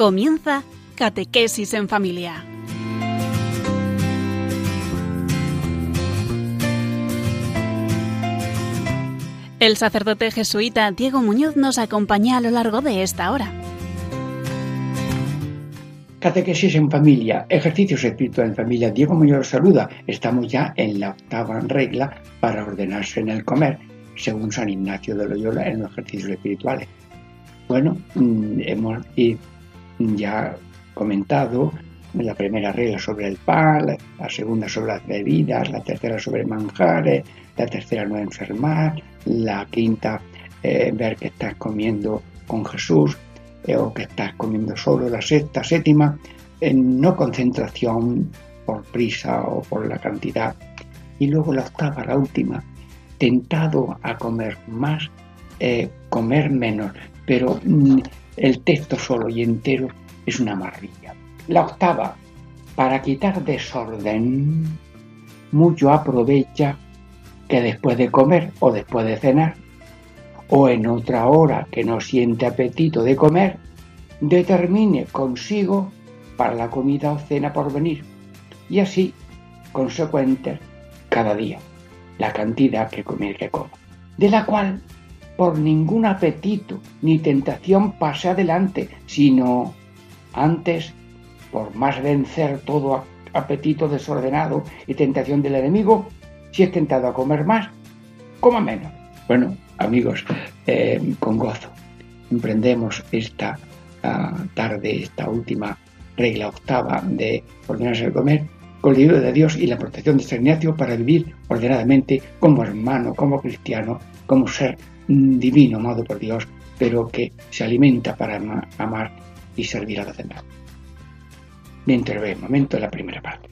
Comienza Catequesis en Familia. El sacerdote jesuita Diego Muñoz nos acompaña a lo largo de esta hora. Catequesis en familia, ejercicios espirituales en familia. Diego Muñoz saluda. Estamos ya en la octava regla para ordenarse en el comer, según San Ignacio de Loyola en los ejercicios espirituales. Bueno, mm, hemos ya comentado la primera regla sobre el pan, la segunda sobre las bebidas, la tercera sobre manjares, la tercera no enfermar, la quinta eh, ver que estás comiendo con Jesús, eh, o que estás comiendo solo la sexta, séptima, no concentración por prisa o por la cantidad. Y luego la octava, la última, tentado a comer más, eh, comer menos, pero mm, el texto solo y entero es una maravilla. La octava, para quitar desorden, mucho aprovecha que después de comer o después de cenar o en otra hora que no siente apetito de comer, determine consigo para la comida o cena por venir y así consecuente cada día la cantidad que comer que coma, de la cual por ningún apetito ni tentación pase adelante, sino antes por más vencer todo apetito desordenado y tentación del enemigo, si es tentado a comer más, coma menos. Bueno, amigos, eh, con gozo emprendemos esta ah, tarde, esta última regla octava de ordenarse el comer, con el libro de Dios y la protección de San Ignacio para vivir ordenadamente como hermano, como cristiano, como ser divino, amado por Dios, pero que se alimenta para amar y servir a los demás. Mientras ve el momento de la primera parte.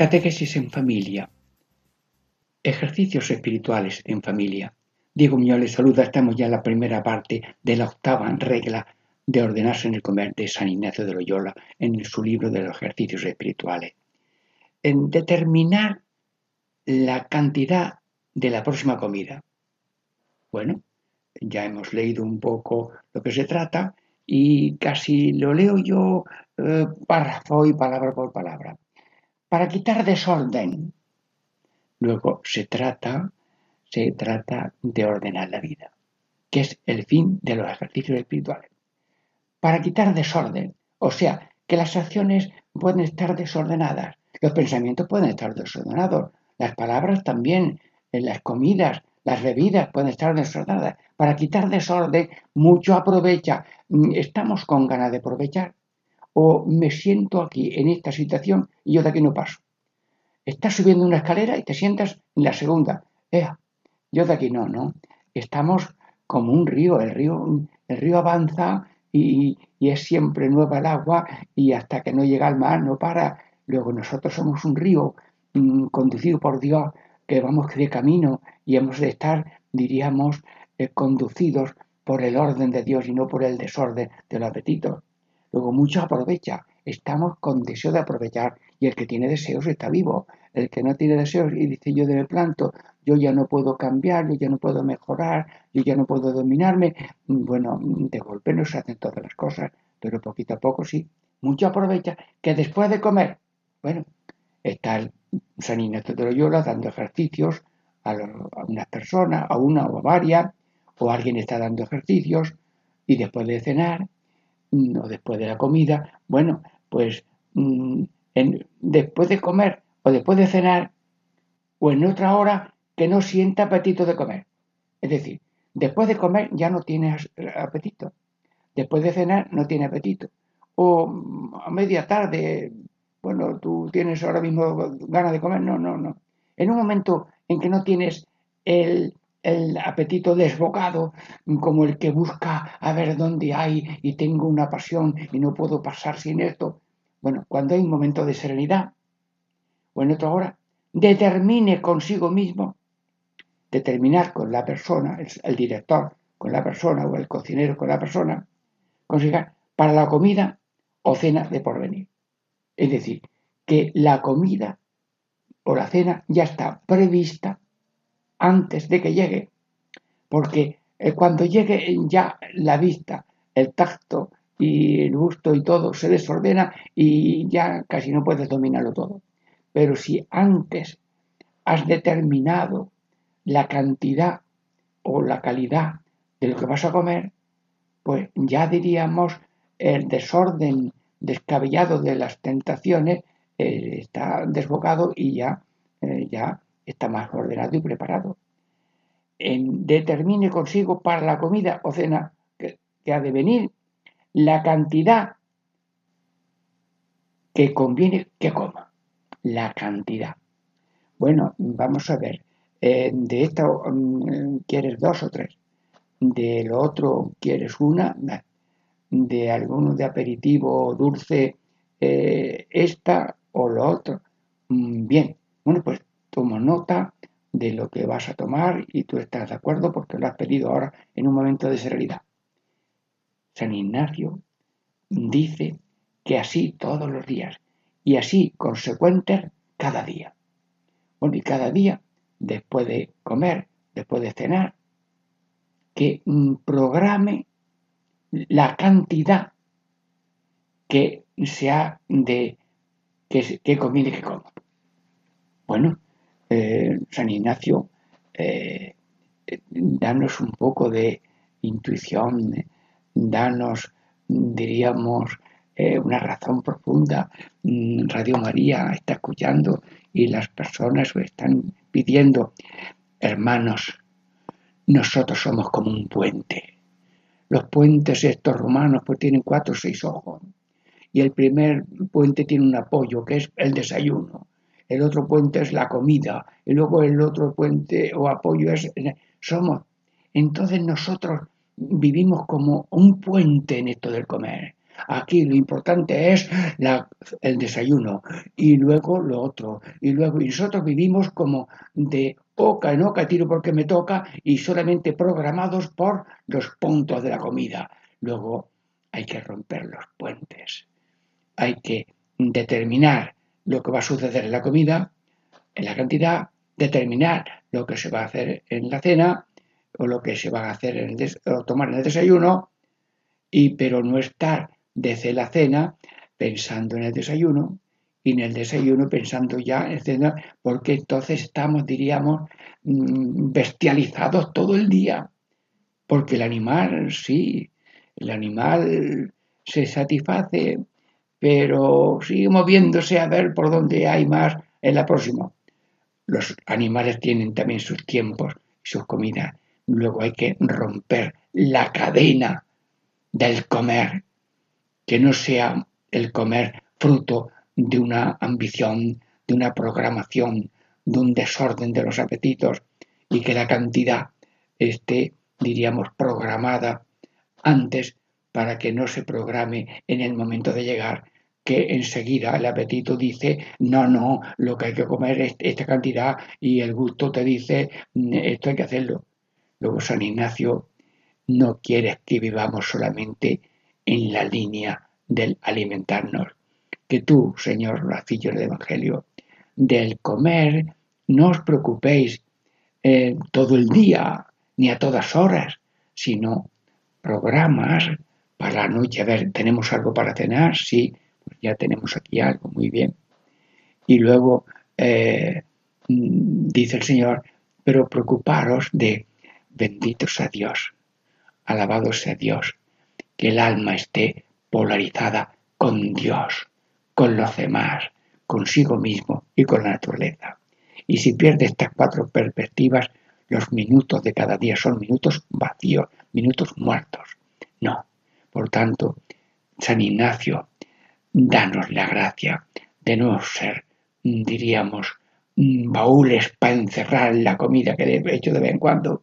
Catequesis en familia. Ejercicios espirituales en familia. Diego Muñoz les saluda. Estamos ya en la primera parte de la octava regla de ordenarse en el comer de San Ignacio de Loyola en su libro de los ejercicios espirituales. En determinar la cantidad de la próxima comida. Bueno, ya hemos leído un poco lo que se trata y casi lo leo yo eh, párrafo y palabra por palabra para quitar desorden. Luego se trata, se trata de ordenar la vida, que es el fin de los ejercicios espirituales. Para quitar desorden, o sea, que las acciones pueden estar desordenadas, los pensamientos pueden estar desordenados, las palabras también, las comidas, las bebidas pueden estar desordenadas. Para quitar desorden, mucho aprovecha. Estamos con ganas de aprovechar o me siento aquí en esta situación y yo de aquí no paso. Estás subiendo una escalera y te sientas en la segunda. Ea, yo de aquí no, ¿no? Estamos como un río, el río, el río avanza y, es siempre nueva el agua y hasta que no llega al mar no para. Luego nosotros somos un río mm, conducido por Dios que vamos de camino y hemos de estar, diríamos, eh, conducidos por el orden de Dios y no por el desorden del apetito. Luego mucho aprovecha. Estamos con deseo de aprovechar y el que tiene deseos está vivo. el que no tiene deseos y dice yo de planto, yo ya no puedo cambiar, yo ya no puedo mejorar, yo ya no puedo dominarme, bueno, de golpe no se hacen todas las cosas, pero poquito a poco sí. Mucho aprovecha que después de comer, bueno, está el San Ignacio de Loyola dando ejercicios a, a unas personas, a una o a varias, o alguien está dando ejercicios y después de cenar o después de la comida, bueno, pues mm, después de comer o después de cenar o en otra hora que no sienta apetito de comer. Es decir, después de comer ya no tiene apetito. Después de cenar no tiene apetito. O mm, a media tarde, bueno, tú tienes ahora mismo ganas de comer. No, no, no. En un momento en que no tienes el, el apetito desbocado, como el que busca a ver dónde hay y tengo una pasión y no puedo pasar sin esto. Bueno, cuando hay un momento de serenidad, o en otra hora, determine consigo mismo, determinar con la persona, el, director con la persona o el cocinero con la persona, consiga para la comida o cena de porvenir. Es decir, que la comida o la cena ya está prevista antes de que llegue, porque eh, cuando llegue ya la vista, el tacto y el gusto y todo se desordena y ya casi no puedes dominarlo todo. Pero si antes has determinado la cantidad o la calidad de lo que vas a comer, pues ya diríamos el desorden descabellado de las tentaciones eh, está desbocado y ya, eh, ya está más ordenado y preparado. Determine consigo para la comida o cena que, ha de venir la cantidad que conviene que coma. La cantidad. Bueno, vamos a ver. Eh, de esto mm, quieres dos o tres. De lo otro quieres una. De alguno de aperitivo dulce, eh, esta o lo otro. Mm, bien. Bueno, pues tomo nota de lo que vas a tomar y tú estás de acuerdo porque lo has pedido ahora en un momento de serenidad. San Ignacio dice que así todos los días y así consecuentes cada día. Bueno, y cada día, después de comer, después de cenar, que programe la cantidad que sea de que, que conviene que coma. Bueno, San Ignacio, eh, danos un poco de intuición, danos, diríamos, eh, una razón profunda. Radio María está escuchando y las personas están pidiendo, hermanos, nosotros somos como un puente. Los puentes estos romanos pues tienen cuatro o seis ojos. Y el primer puente tiene un apoyo, que es el desayuno el otro puente es la comida, y luego el otro puente o apoyo es... Somos. Entonces nosotros vivimos como un puente en esto del comer. Aquí lo importante es el desayuno y luego lo otro. Y luego y nosotros vivimos como de oca en oca, tiro porque me toca y solamente programados por los puntos de la comida. Luego hay que romper los puentes. Hay que determinar lo que va a suceder en la comida, en la cantidad, determinar lo que se va a hacer en la cena o lo que se va a hacer en o tomar en el desayuno, y pero no estar desde la cena pensando en el desayuno y en el desayuno pensando ya en cena, porque entonces estamos, diríamos, mm, bestializados todo el día. Porque el animal, sí, el animal se satisface pero sigue moviéndose a ver por dónde hay más en la próxima. Los animales tienen también sus tiempos y sus comidas. Luego hay que romper la cadena del comer, que no sea el comer fruto de una ambición, de una programación, de un desorden de los apetitos y que la cantidad esté, diríamos, programada antes para que no se programe en el momento de llegar que enseguida el apetito dice, no, no, lo que hay que comer es esta cantidad y el gusto te dice, mm, esto hay que hacerlo. Luego San Ignacio no quiere que vivamos solamente en la línea del alimentarnos. Que tú, Señor, la del Evangelio, del comer, no os preocupéis eh, todo el día ni a todas horas, sino programas para la noche. A ver, ¿tenemos algo para cenar? Sí, ya tenemos aquí algo, muy bien. Y luego eh, dice el Señor, pero preocuparos de benditos a Dios, alabados sea Dios, que el alma esté polarizada con Dios, con los demás, consigo mismo y con la naturaleza. Y si pierde estas cuatro perspectivas, los minutos de cada día son minutos vacíos, minutos muertos. No. Por tanto, San Ignacio, danos la gracia de no ser, diríamos, baúles para encerrar la comida que he hecho de vez en cuando,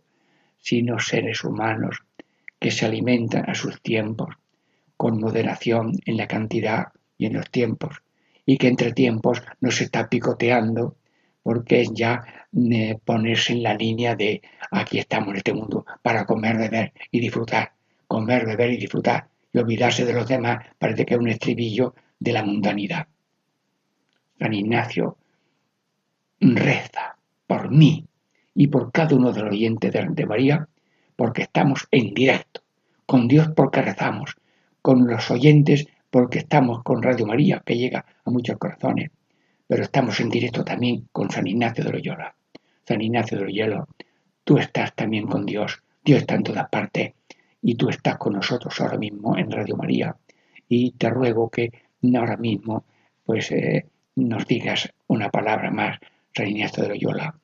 sino seres humanos que se alimentan a sus tiempos, con moderación en la cantidad y en los tiempos, y que entre tiempos no se está picoteando, porque es ya eh, ponerse en la línea de aquí estamos en este mundo para comer, beber y disfrutar, comer, beber y disfrutar, y olvidarse de los demás parece que es un estribillo de la mundanidad. San Ignacio reza por mí y por cada uno de los oyentes de María, porque estamos en directo, con Dios porque rezamos, con los oyentes porque estamos con Radio María, que llega a muchos corazones, pero estamos en directo también con San Ignacio de Loyola. San Ignacio de Loyola, tú estás también con Dios, Dios está en todas partes y tú estás con nosotros ahora mismo en Radio María y te ruego que ahora mismo pues eh, nos digas una palabra más, Ignacio de Loyola,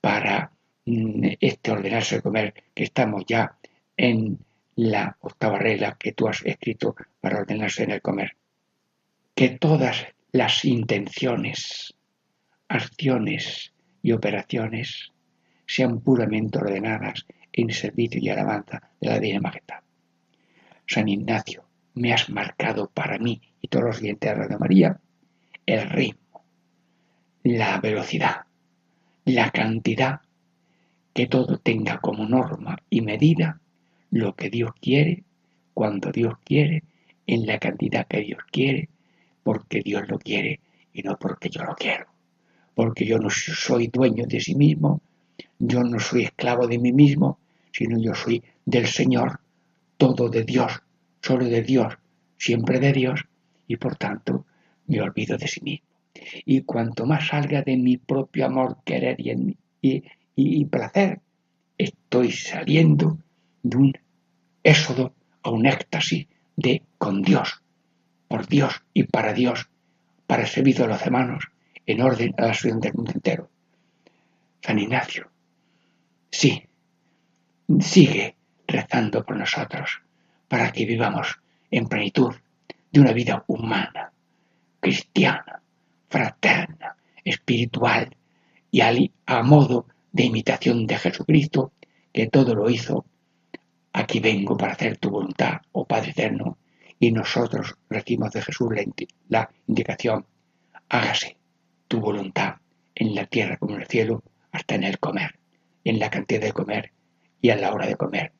para mm, este ordenarse de comer que estamos ya en la octava regla que tú has escrito para ordenarse en el comer. Que todas las intenciones, acciones y operaciones sean puramente ordenadas en servicio y alabanza de la Divina Majestad. San Ignacio, me has marcado para mí y todos los dientes de María el ritmo, la velocidad, la cantidad, que todo tenga como norma y medida lo que Dios quiere, cuando Dios quiere, en la cantidad que Dios quiere, porque Dios lo quiere y no porque yo lo quiero. Porque yo no soy dueño de sí mismo, yo no soy esclavo de mí mismo, sino yo soy del Señor, todo de Dios, solo de Dios, siempre de Dios, y por tanto me olvido de sí mismo. Y cuanto más salga de mi propio amor, querer y, placer, estoy saliendo de un éxodo a un éxtasis de con Dios, por Dios y para Dios, para el servicio de los hermanos, en orden a la ciudad del mundo entero. San Ignacio, sí, sigue rezando por nosotros para que vivamos en plenitud de una vida humana, cristiana, fraterna, espiritual y a modo de imitación de Jesucristo, que todo lo hizo Aquí vengo para hacer tu voluntad, oh Padre eterno. Y nosotros recibimos de Jesús la, indicación, hágase tu voluntad en la tierra como en el cielo, hasta en el comer, en la cantidad de comer y a la hora de comer.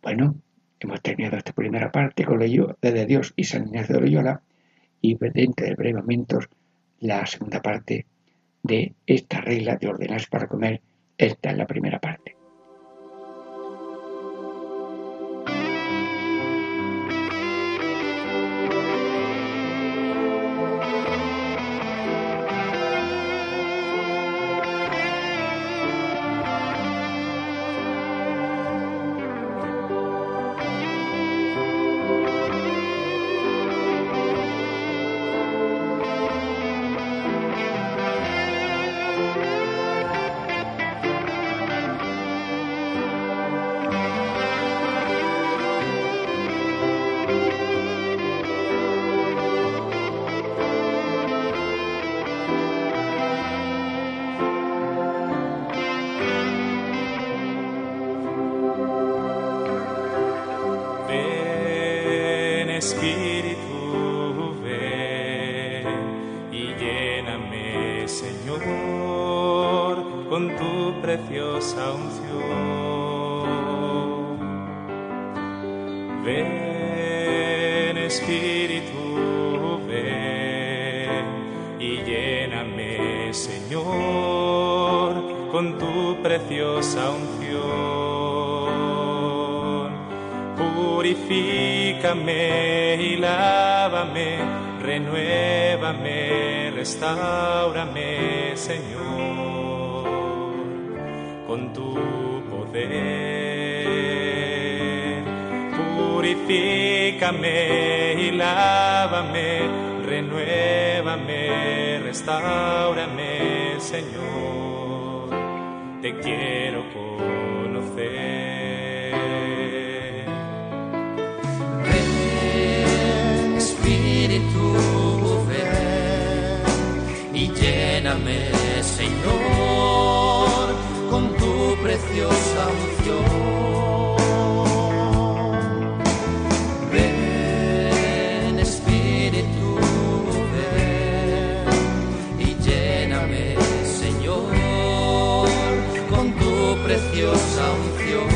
Bueno, hemos terminado esta primera parte con de Dios y San Ignacio de Loyola y dentro de breves momentos la segunda parte de esta regla de ordenarse para comer. Esta es la primera parte. Ven Espíritu, ven y Lléname, Señor, con tu preciosa unción. Purifícame y lávame, renuévame, restaurame, Señor, con tu poder. Purifícame y lávame, renuévame, restaurame, Señor, te quiero con tu preciosa unción. preciosa unción.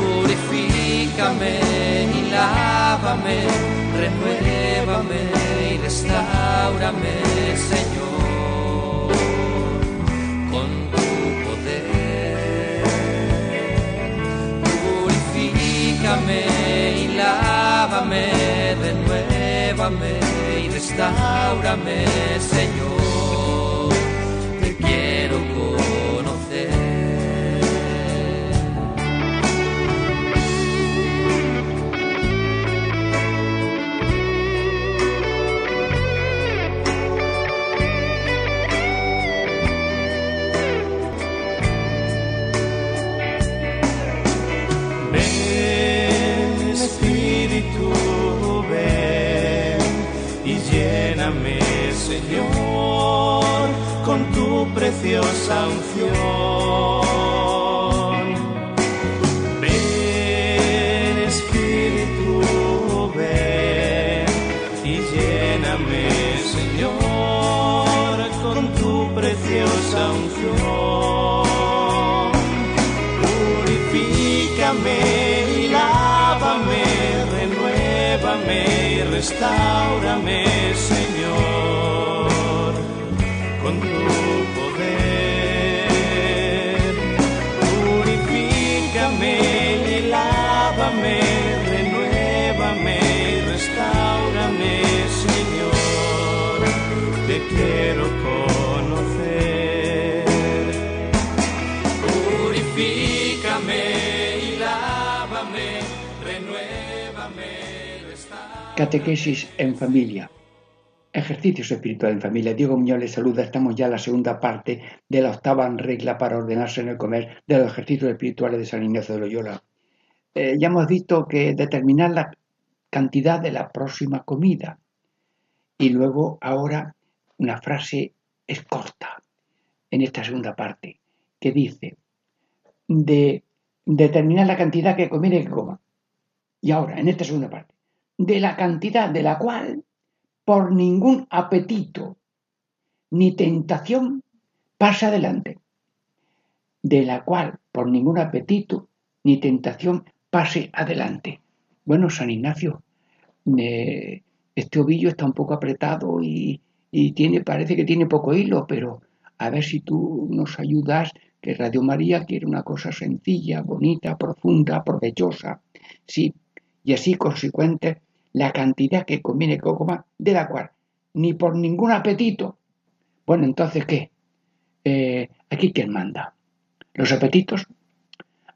Purifícame y lávame, renuévame y restaurame, Señor, lávame, renuévame y restaurame, Señor. Preciosa unción. Ven, Espíritu, ven y lléname, Señor, con tu preciosa unción. Purifícame y lávame, renuévame y restaurame, Catequesis en familia Ejercicios espirituales en familia. Diego Muñoz les saluda. Estamos ya en la segunda parte de la octava regla para ordenarse en el comer de los ejercicios espirituales de San Ignacio de Loyola. Eh, ya hemos visto que determinar la cantidad de la próxima comida. Y luego ahora una frase es corta en esta segunda parte que dice de determinar la cantidad que y que coma. Y ahora, en esta segunda parte, de la cantidad de la cual por ningún apetito ni tentación pasa adelante, de la cual por ningún apetito ni tentación pase adelante. Bueno, San Ignacio, este ovillo está un poco apretado y, y, tiene, parece que tiene poco hilo, pero a ver si tú nos ayudas, que Radio María quiere una cosa sencilla, bonita, profunda, provechosa, sí, y así consecuente la cantidad que conviene que coma, de la cual ni por ningún apetito. Bueno, entonces, ¿qué? Eh, aquí quién manda. Los apetitos.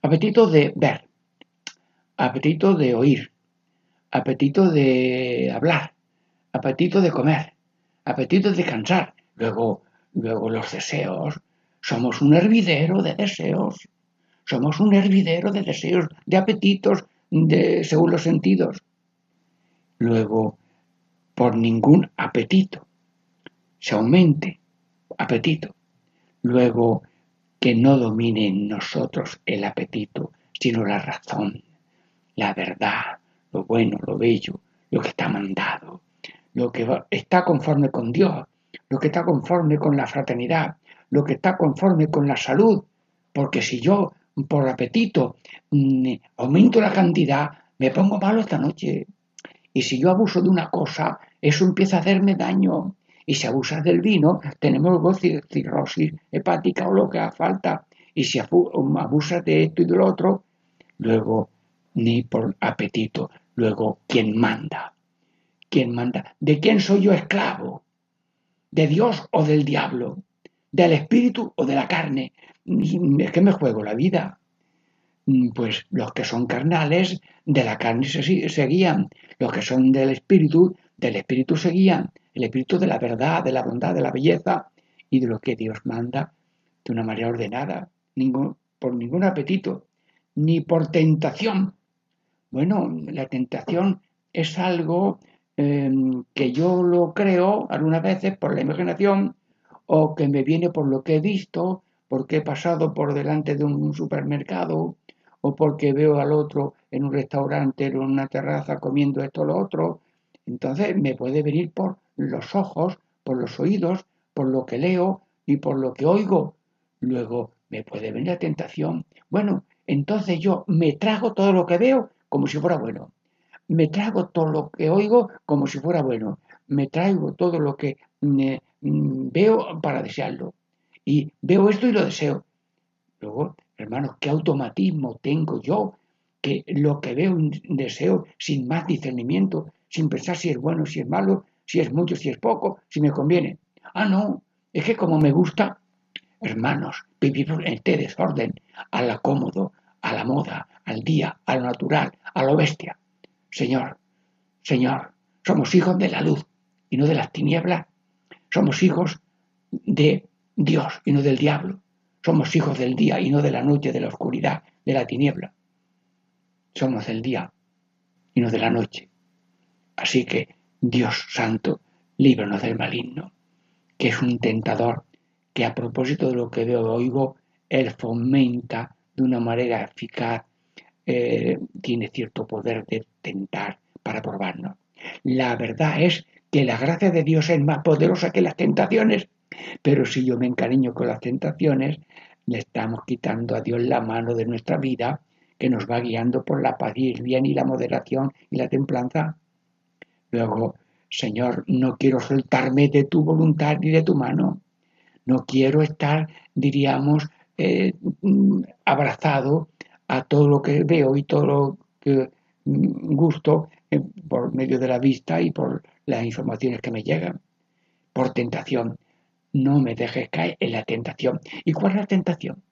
Apetito de ver, apetito de oír, apetito de hablar, apetito de comer, apetito de descansar. Luego, luego los deseos. Somos un hervidero de deseos. Somos un hervidero de deseos, de apetitos, de, según los sentidos. Luego por ningún apetito, se aumente apetito, luego que no domine en nosotros el apetito, sino la razón, la verdad, lo bueno, lo bello, lo que está mandado, lo que está conforme con Dios, lo que está conforme con la fraternidad, lo que está conforme con la salud, porque si yo por apetito mm, aumento la cantidad, me pongo malo esta noche, y si yo abuso de una cosa, eso empieza a hacerme daño. Y si abusas del vino, tenemos cirrosis hepática o lo que haga falta. Y si abusas de esto y de lo otro, luego ni por apetito. Luego, ¿quién manda? ¿Quién manda? ¿De quién soy yo esclavo? ¿De Dios o del diablo? ¿Del espíritu o de la carne? Es que me juego la vida. Pues los que son carnales, de la carne se, guían. Los que son del espíritu, del espíritu se guían. El espíritu de la verdad, de la bondad, de la belleza y de lo que Dios manda de una manera ordenada. Por ningún apetito, ni por tentación, bueno, la tentación es algo em, que yo lo creo algunas veces por la imaginación o que me viene por lo que he visto, porque he pasado por delante de un supermercado o porque veo al otro en un restaurante en una terraza comiendo esto o lo otro. Entonces me puede venir por los ojos, por los oídos, por lo que leo y por lo que oigo. Luego me puede venir la tentación. Bueno, entonces yo me trago todo lo que veo como si fuera bueno. Me trago todo lo que oigo como si fuera bueno. Me traigo todo lo que mm, mm, veo para desearlo. Y veo esto y lo deseo. Luego, hermanos, ¿qué automatismo tengo yo? Que lo que veo y deseo sin más discernimiento, sin pensar si es bueno, si es malo, si es mucho, si es poco, si me conviene. Ah, no, es que como me gusta, hermanos, vivir en este desorden, a la cómodo, a la moda, al día, a lo natural, a lo bestia. Señor, Señor, somos hijos de la luz y no de las tinieblas. Somos hijos de Dios y no del diablo. Somos hijos del día y no de la noche, de la oscuridad, de la tiniebla. Somos del día y no de la noche. Así que, Dios Santo, líbranos del maligno, que es un tentador que a propósito de lo que veo oigo, él fomenta de una manera eficaz eh, tiene cierto poder de tentar para probarnos. La verdad es que la gracia de Dios es más poderosa que las tentaciones, pero si yo me encariño con las tentaciones, le estamos quitando a Dios la mano de nuestra vida que nos va guiando por la paz y el bien y la moderación y la templanza. Luego, Señor, no quiero soltarme de tu voluntad ni de tu mano. No quiero estar, diríamos, eh, mm, abrazado a todo lo que veo y todo lo que gusto eh, por medio de la vista y por las informaciones que me llegan. Por tentación. No me dejes caer en la tentación. ¿Y cuál es la tentación?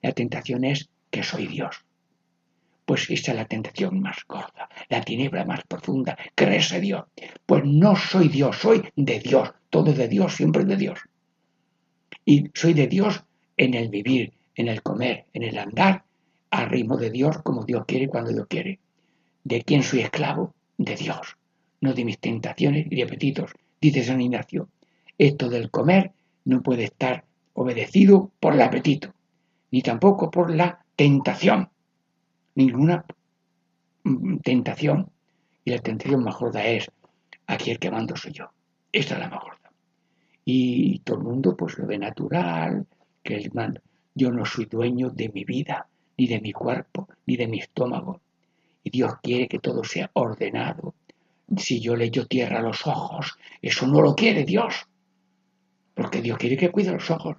La tentación es que soy Dios. Pues esa es la tentación más gorda, la tiniebla más profunda. Creerse Dios. Pues no soy Dios, soy de Dios. Todo de Dios, siempre de Dios. Y soy de Dios en el vivir, en el comer, en el andar al ritmo de Dios como Dios quiere cuando Dios quiere. ¿De quién soy esclavo? De Dios, no de mis tentaciones y de apetitos. Dice San Ignacio, esto del comer no puede estar obedecido por el apetito, ni tampoco por la tentación. Ninguna mm, tentación. Y la tentación más gorda es, aquí el que mando soy yo. Esta es la más gorda. Y todo el mundo pues lo ve natural, que el mando. Yo no soy dueño de mi vida, ni de mi cuerpo, ni de mi estómago. Y Dios quiere que todo sea ordenado. Si yo le echo tierra a los ojos, eso no lo quiere Dios. Porque Dios quiere que cuide los ojos.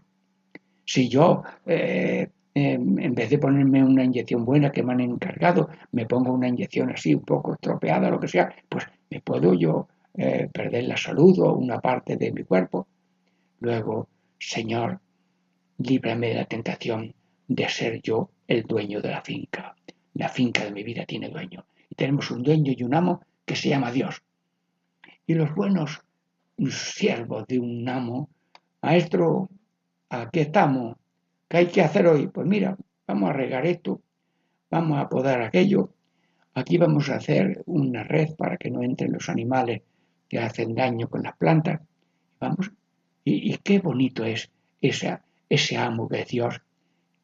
Si yo, eh, em, en vez de ponerme una inyección buena que me han encargado, me pongo una inyección así un poco estropeada, lo que sea, pues me puedo yo eh, perder la salud o una parte de mi cuerpo. Luego, Señor, líbrame de la tentación de ser yo el dueño de la finca. La finca de mi vida tiene dueño. Y tenemos un dueño y un amo que se llama Dios. Y los buenos siervos de un amo, maestro, aquí estamos, ¿qué hay que hacer hoy? Pues mira, vamos a regar esto, vamos a podar aquello, aquí vamos a hacer una red para que no entren los animales que hacen daño con las plantas. Vamos, y, qué bonito es ese, ese amo que es Dios,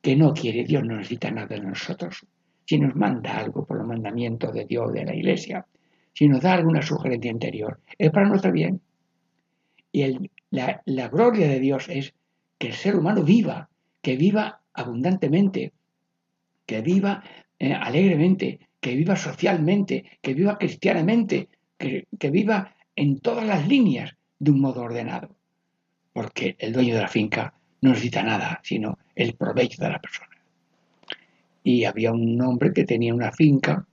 que no quiere, Dios no necesita nada de nosotros. Si nos manda algo por los mandamientos de Dios, de la Iglesia, si nos da alguna sugerencia interior, es para nuestro bien. Y la, gloria de Dios es que el ser humano viva, que viva abundantemente, que viva eh, alegremente, que viva socialmente, que viva cristianamente, que, viva en todas las líneas de un modo ordenado, porque el dueño de la finca no necesita nada, sino el provecho de la persona. Y había un hombre que tenía una finca,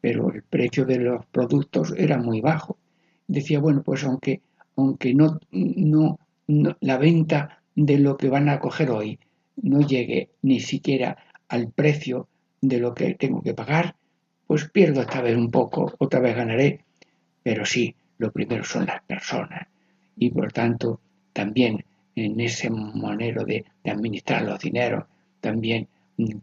pero el precio de los productos era muy bajo. Decía, bueno, pues aunque, aunque no, no, no la venta de lo que van a coger hoy no llegue ni siquiera al precio de lo que tengo que pagar, pues pierdo esta vez un poco, otra vez ganaré, pero sí, lo primero son las personas. Y por tanto, también en ese manero de, administrar los dineros, también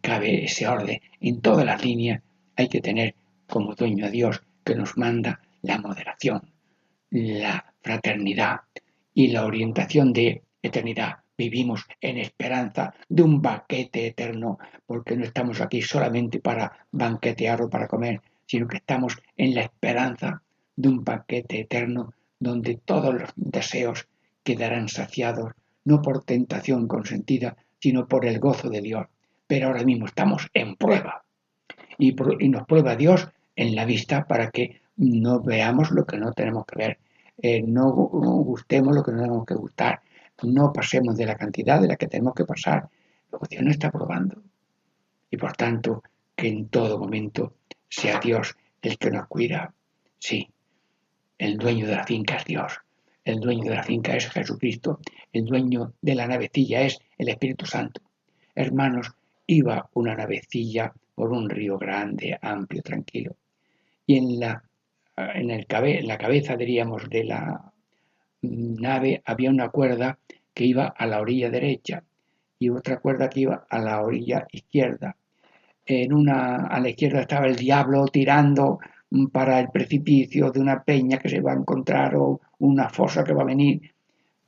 cabe ese orden. En todas las líneas hay que tener como dueño a Dios que nos manda la moderación, la fraternidad y la orientación de eternidad. Vivimos en esperanza de un banquete eterno, porque no estamos aquí solamente para banquetear o para comer, sino que estamos en la esperanza de un banquete eterno donde todos los deseos quedarán saciados, no por tentación consentida, sino por el gozo de Dios. Pero ahora mismo estamos en prueba. Y, nos prueba Dios en la vista para que no veamos lo que no tenemos que ver, eh, no, gustemos lo que no tenemos que gustar, no pasemos de la cantidad de la que tenemos que pasar. Dios no está probando. Y por tanto, que en todo momento sea Dios el que nos cuida. Sí, el dueño de la finca es Dios. El dueño de la finca es Jesucristo. El dueño de la navecilla es el Espíritu Santo. Hermanos, iba una navecilla por un río grande, amplio, tranquilo. Y en la, en el en la cabeza, diríamos, de la nave había una cuerda que iba a la orilla derecha y otra cuerda que iba a la orilla izquierda. En una, a la izquierda estaba el diablo tirando para el precipicio de una peña que se va a encontrar o una fosa que va a venir,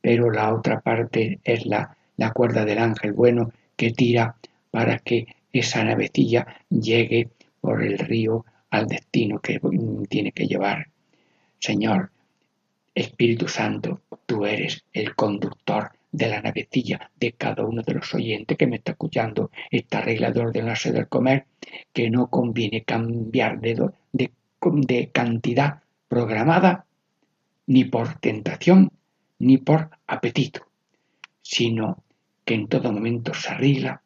pero la otra parte es la, la cuerda del ángel bueno que tira para que esa navecilla llegue por el río al destino que tiene que llevar. Señor, Espíritu Santo, tú eres el conductor de la navecilla de cada uno de los oyentes que me está escuchando esta regla de ordenarse del comer, que no conviene cambiar de, de de cantidad programada ni por tentación ni por apetito, sino que en todo momento se arregla,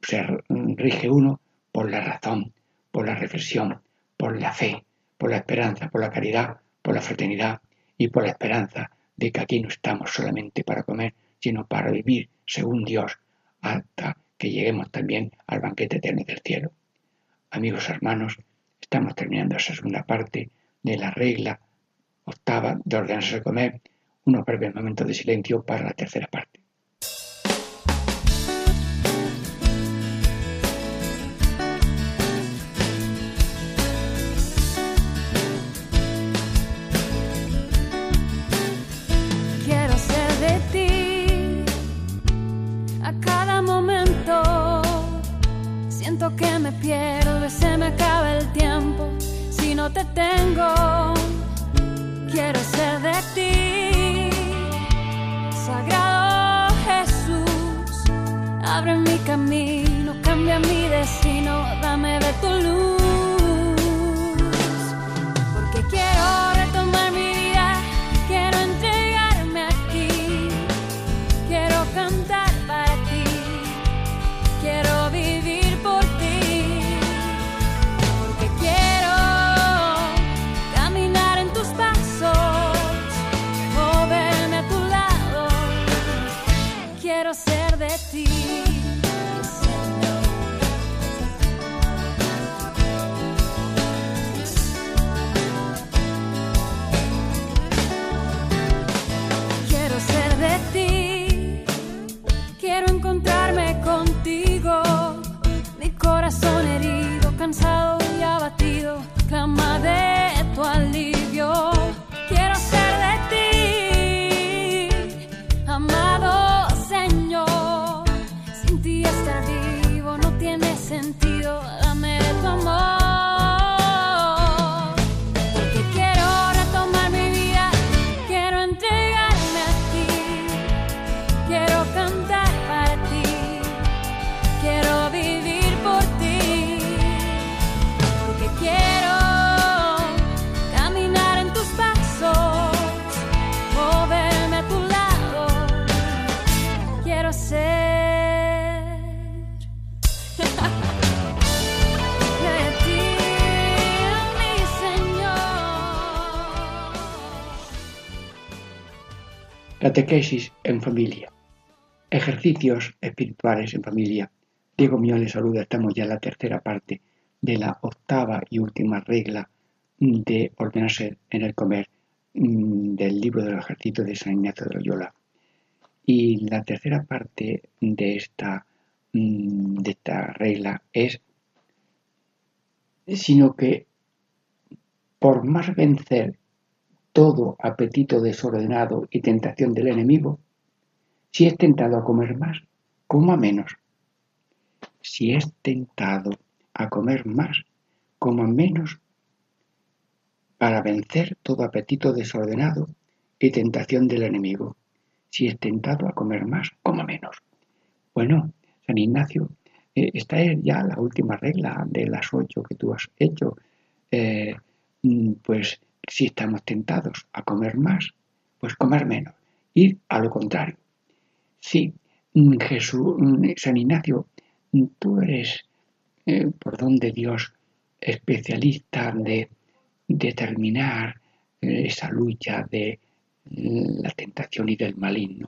se rige uno por la razón, por la reflexión, por la fe, por la esperanza, por la caridad, por la fraternidad y por la esperanza de que aquí no estamos solamente para comer, sino para vivir según Dios hasta que lleguemos también al banquete eterno del cielo. Amigos hermanos, Estamos terminando esa segunda parte de la regla octava de ordenarse de comer. Unos breves momentos de silencio para la tercera parte. Quiero ser de ti a cada momento. Siento que me pierdo, se me acaba el tiempo no te tengo, quiero ser de ti. Sagrado Jesús, abre mi camino, cambia mi destino, dame de tu luz. Porque quiero Catequesis en familia. Ejercicios espirituales en familia. Diego mío les saluda. Estamos ya en la tercera parte de la octava y última regla de ordenarse en el comer mm, del libro de los ejercicios de San Ignacio de Loyola. Y la tercera parte de esta, mm, de esta regla es, sino que por más vencer todo apetito desordenado y tentación del enemigo, si es tentado a comer más, coma menos. Si es tentado a comer más, coma menos para vencer todo apetito desordenado y tentación del enemigo. Si es tentado a comer más, coma menos. Bueno, San Ignacio, eh, esta es ya la última regla de las ocho que tú has hecho. Eh, mm, pues si estamos tentados a comer más, pues comer menos. Ir a lo contrario. Sí, mm, Jesús, mm, San Ignacio, tú eres, eh, por donde Dios, especialista de determinar eh, esa lucha de la tentación y del maligno.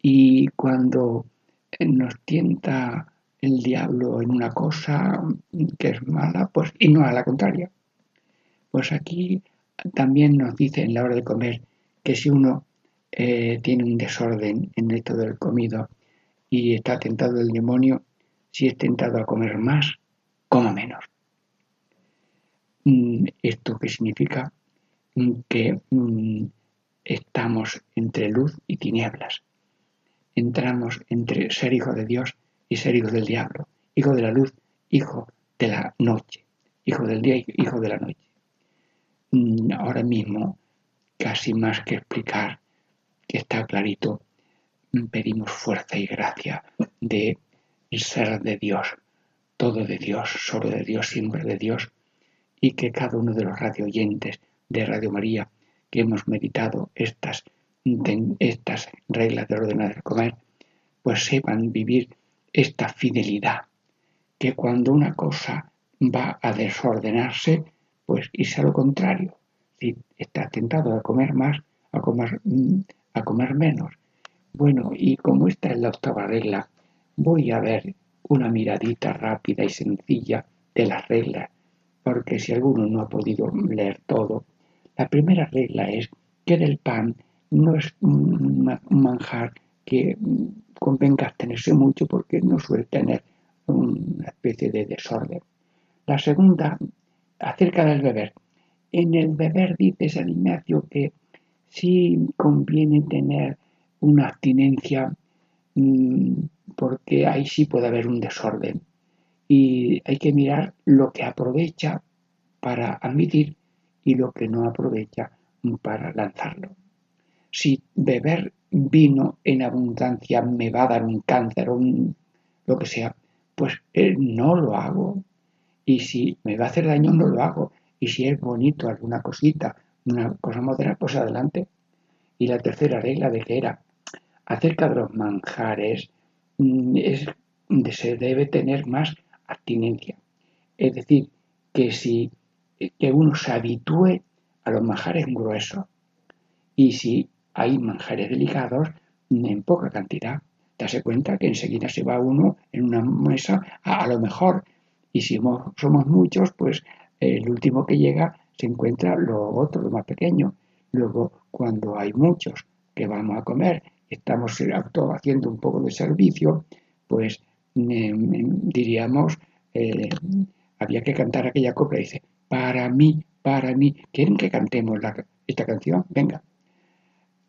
Y cuando nos tienta el diablo en una cosa que es mala, pues y no a la contraria. Pues aquí también nos dice en la hora de comer que si uno eh, tiene un desorden en esto del comido y está tentado del demonio, si es tentado a comer más, coma menos. Mm, ¿Esto qué significa? Mm, que mm, estamos entre luz y tinieblas. Entramos entre ser hijo de Dios y ser hijo del diablo. Hijo de la luz, hijo de la noche. Hijo del día, hijo de la noche. Ahora mismo, casi más que explicar, que está clarito, pedimos fuerza y gracia de ser de Dios, todo de Dios, solo de Dios, siempre de Dios, y que cada uno de los radio oyentes de Radio María que hemos meditado estas, estas reglas del ordenar del comer, pues sepan vivir esta fidelidad, que cuando una cosa va a desordenarse, pues irse a lo contrario. Si estás tentado a comer más, a comer, mm, a comer menos. Bueno, y como esta es la octava regla, voy a ver una miradita rápida y sencilla de las reglas porque si alguno no ha podido leer todo, la primera regla es que del pan no es un manjar que convenga tenerse mucho porque no suele tener una especie de desorden. La segunda, acerca del beber. En el beber dice San Ignacio que sí conviene tener una abstinencia mm, porque ahí sí puede haber un desorden y hay que mirar lo que aprovecha para admitir y lo que no aprovecha para lanzarlo. Si beber vino en abundancia me va a dar un cáncer o lo que sea, pues eh, no lo hago. Y si me va a hacer daño, no lo hago. Y si es bonito alguna cosita, una cosa moderna, pues adelante. Y la tercera regla de que era acerca de los manjares, mm, es, se debe tener más abstinencia. Es decir, que si que uno se habitúe a los manjares gruesos y si hay manjares delicados en poca cantidad. Dase cuenta que enseguida se va uno en una mesa a, lo mejor y si somos, muchos, pues el último que llega se encuentra lo otro, lo más pequeño. Luego, cuando hay muchos que vamos a comer, estamos haciendo un poco de servicio, pues diríamos, eh, había que cantar aquella copla, dice, para mí, para mí. ¿Quieren que cantemos esta canción? Venga.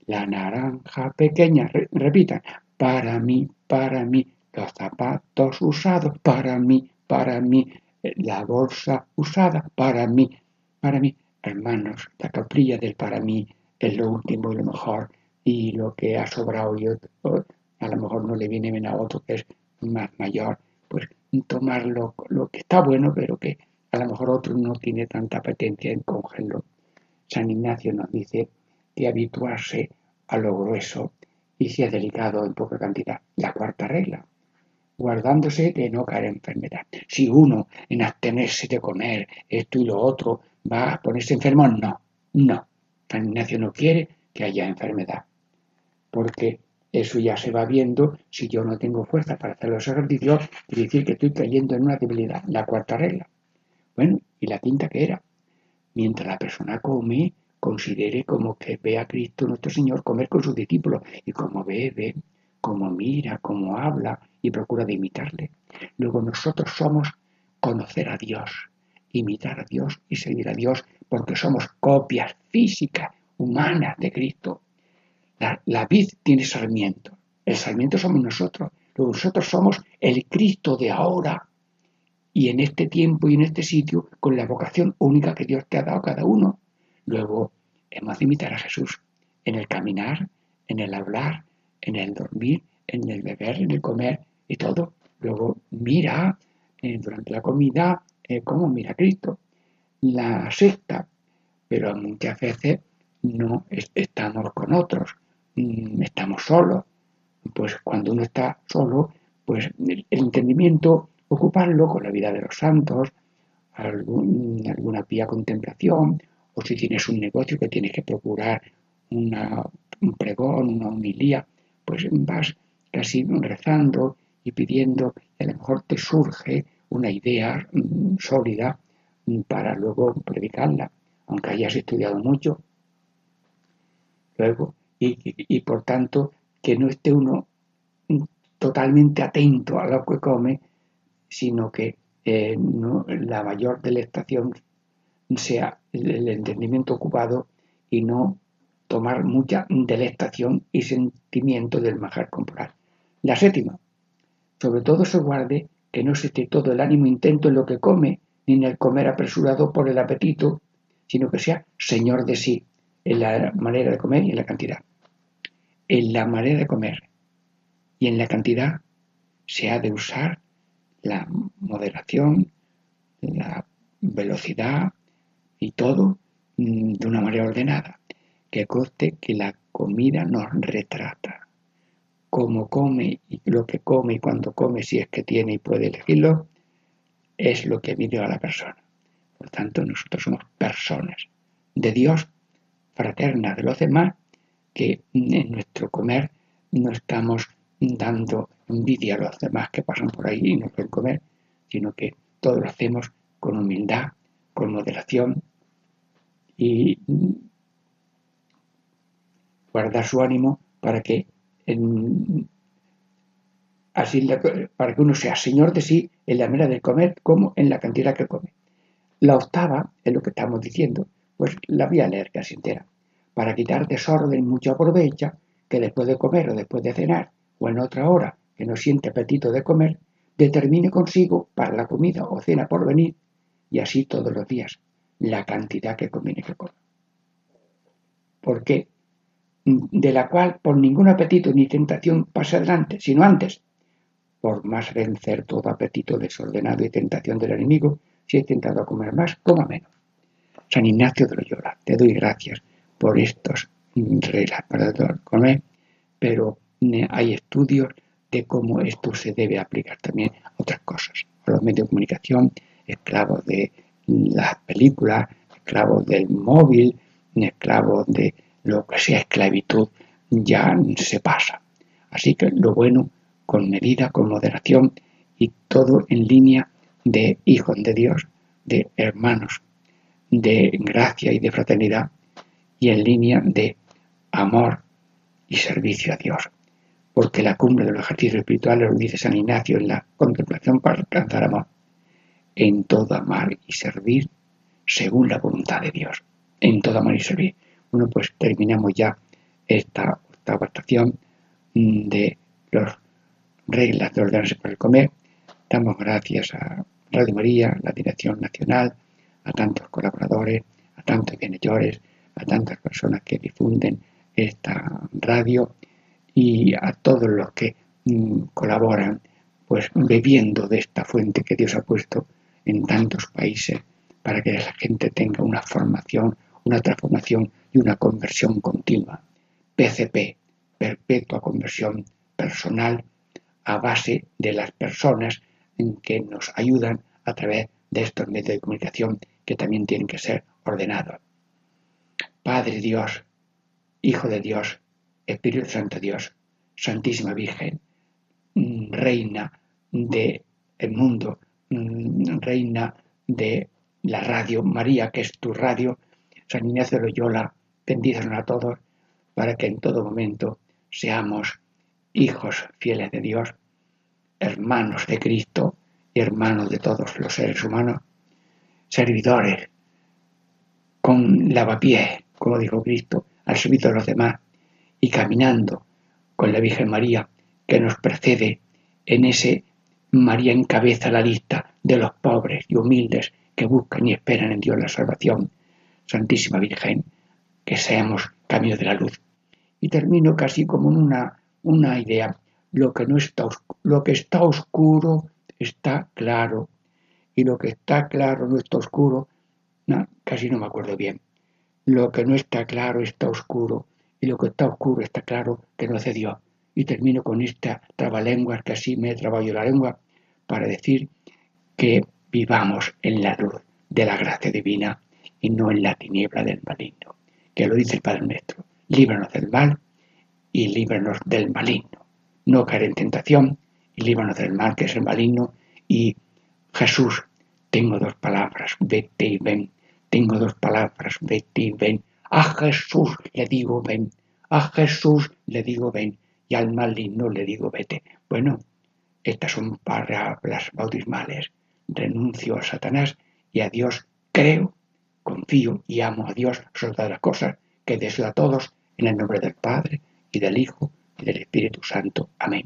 La naranja pequeña, repitan, para mí, para mí, los zapatos usados, para mí, para mí, la bolsa usada, para mí, para mí. Hermanos, la caprilla del para mí es lo último y lo mejor, y lo que ha sobrado y a lo mejor no le viene bien a otro que es más mayor, pues tomar lo, que está bueno, pero que a lo mejor otro no tiene tanta apetencia en cogerlo. San Ignacio nos dice que habituarse a lo grueso y si es delicado en poca cantidad. La cuarta regla, guardándose de no caer en enfermedad. Si uno en abstenerse de comer esto y lo otro va a ponerse enfermo, no, no. San Ignacio no quiere que haya enfermedad. porque eso ya se va viendo. Si yo no tengo fuerza para hacer los ejercicios, quiere decir que estoy cayendo en una debilidad. La cuarta regla. Bueno, y la quinta que era, mientras la persona come, considere como que ve a Cristo nuestro Señor comer con sus discípulos y como bebe, como mira, como habla y procura de imitarle. Luego nosotros somos conocer a Dios, imitar a Dios y seguir a Dios porque somos copias físicas, humanas de Cristo. La, la vid tiene sarmiento, el sarmiento somos nosotros, luego nosotros somos el Cristo de ahora y en este tiempo y en este sitio con la vocación única que Dios te ha dado cada uno. Luego hemos de imitar a Jesús en el caminar, en el hablar, en el dormir, en el beber, en el comer y todo. Luego mira eh, durante la comida eh, cómo mira Cristo. La sexta, pero muchas veces no estamos con otros, mm, estamos solos. Pues cuando uno está solo, pues el entendimiento ocuparlo con la vida de los santos, alguna pía contemplación, o si tienes un negocio que tienes que procurar una, un pregón, una homilía, pues vas casi rezando y pidiendo, a lo mejor te surge una idea mm, sólida mm, para luego predicarla, aunque hayas estudiado mucho. Luego, y, y por tanto, que no esté uno mm, totalmente atento a lo que come, sino que eh, no, la mayor delectación sea el entendimiento ocupado y no tomar mucha delectación y sentimiento del manjar corporal. La séptima, sobre todo se guarde que no se esté todo el ánimo intento en lo que come, ni en el comer apresurado por el apetito, sino que sea señor de sí, en la manera de comer y en la cantidad. En la manera de comer y en la cantidad se ha de usar la moderación, la velocidad y todo mm, de una manera ordenada que coste que la comida nos retrata. Cómo come y lo que come y cuando come, si es que tiene y puede elegirlo, es lo que mide a la persona. Por tanto, nosotros somos personas de Dios, fraternas de los demás, que en nuestro comer no estamos dando envidia a los demás que pasan por ahí y no pueden comer, sino que todo lo hacemos con humildad, con moderación y guardar su ánimo para que así para que uno sea señor de sí en la manera de comer como en la cantidad que come. La octava es lo que estamos diciendo, pues la voy a leer casi entera. Para quitar desorden mucho aprovecha que después de comer o después de cenar o en otra hora que no siente apetito de comer, determine consigo para la comida o cena por venir y así todos los días la cantidad que conviene que coma. Porque de la cual por ningún apetito ni tentación pase adelante, sino antes, por más vencer todo apetito desordenado y tentación del enemigo, si he intentado comer más, coma menos. San Ignacio de Loyola, te doy gracias por estos reglas para comer, pero hay estudios de cómo esto se debe aplicar también a otras cosas, a los medios de comunicación, esclavos de las películas, esclavos del móvil, esclavos de lo que sea esclavitud ya se pasa. Así que lo bueno, con medida, con moderación y todo en línea de hijos de Dios, de hermanos, de gracia y de fraternidad y en línea de amor y servicio a Dios. Porque la cumbre de los ejercicios espirituales, lo dice San Ignacio en la contemplación para alcanzar amor, en todo amar y servir según la voluntad de Dios. En todo amar y servir. Bueno, pues terminamos ya esta octava estación mm, de las reglas de ordenarse para el comer. Damos gracias a Radio María, la Dirección Nacional, a tantos colaboradores, a tantos bienhechores, a tantas personas que difunden esta radio y a todos los que mm, colaboran, pues bebiendo de esta fuente que Dios ha puesto en tantos países para que la gente tenga una formación, una transformación y una conversión continua. PCP, perpetua conversión personal a base de las personas en que nos ayudan a través de estos medios de comunicación que también tienen que ser ordenados. Padre Dios, Hijo de Dios, Espíritu Santo Dios, Santísima Virgen, mm, Reina del mundo, mm, Reina de la radio, María, que es tu radio, San Ignacio de Loyola, bendícenos a todos para que en todo momento seamos hijos fieles de Dios, hermanos de Cristo y hermanos de todos los seres humanos, servidores con lavapiés, como dijo Cristo, al servicio de los demás y caminando con la Virgen María que nos precede en ese María encabeza la lista de los pobres y humildes que buscan y esperan en Dios la salvación. Santísima Virgen, que seamos camino de la luz. Y termino casi como una, una idea. Lo que, no está, lo que está oscuro está claro. Y lo que está claro no está oscuro. No, casi no me acuerdo bien. Lo que no está claro está oscuro. Y lo que está oscuro está claro que no hace Dios. Y termino con esta trabalenguas que así me he la lengua para decir que vivamos en la luz de la gracia divina y no en la tiniebla del maligno. Que lo dice el Padre nuestro. Líbranos del mal y líbranos del maligno. No caer en tentación y líbranos del mal que es el maligno. Y Jesús, tengo dos palabras, vete y ven. Tengo dos palabras, vete y ven. A Jesús le digo ven. A Jesús le digo ven. Y al maligno le digo vete. Bueno, estas son palabras bautismales. Renuncio a Satanás y a Dios creo, confío y amo a Dios sobre todas las cosas que deseo a todos en el nombre del Padre y del Hijo y del Espíritu Santo. Amén.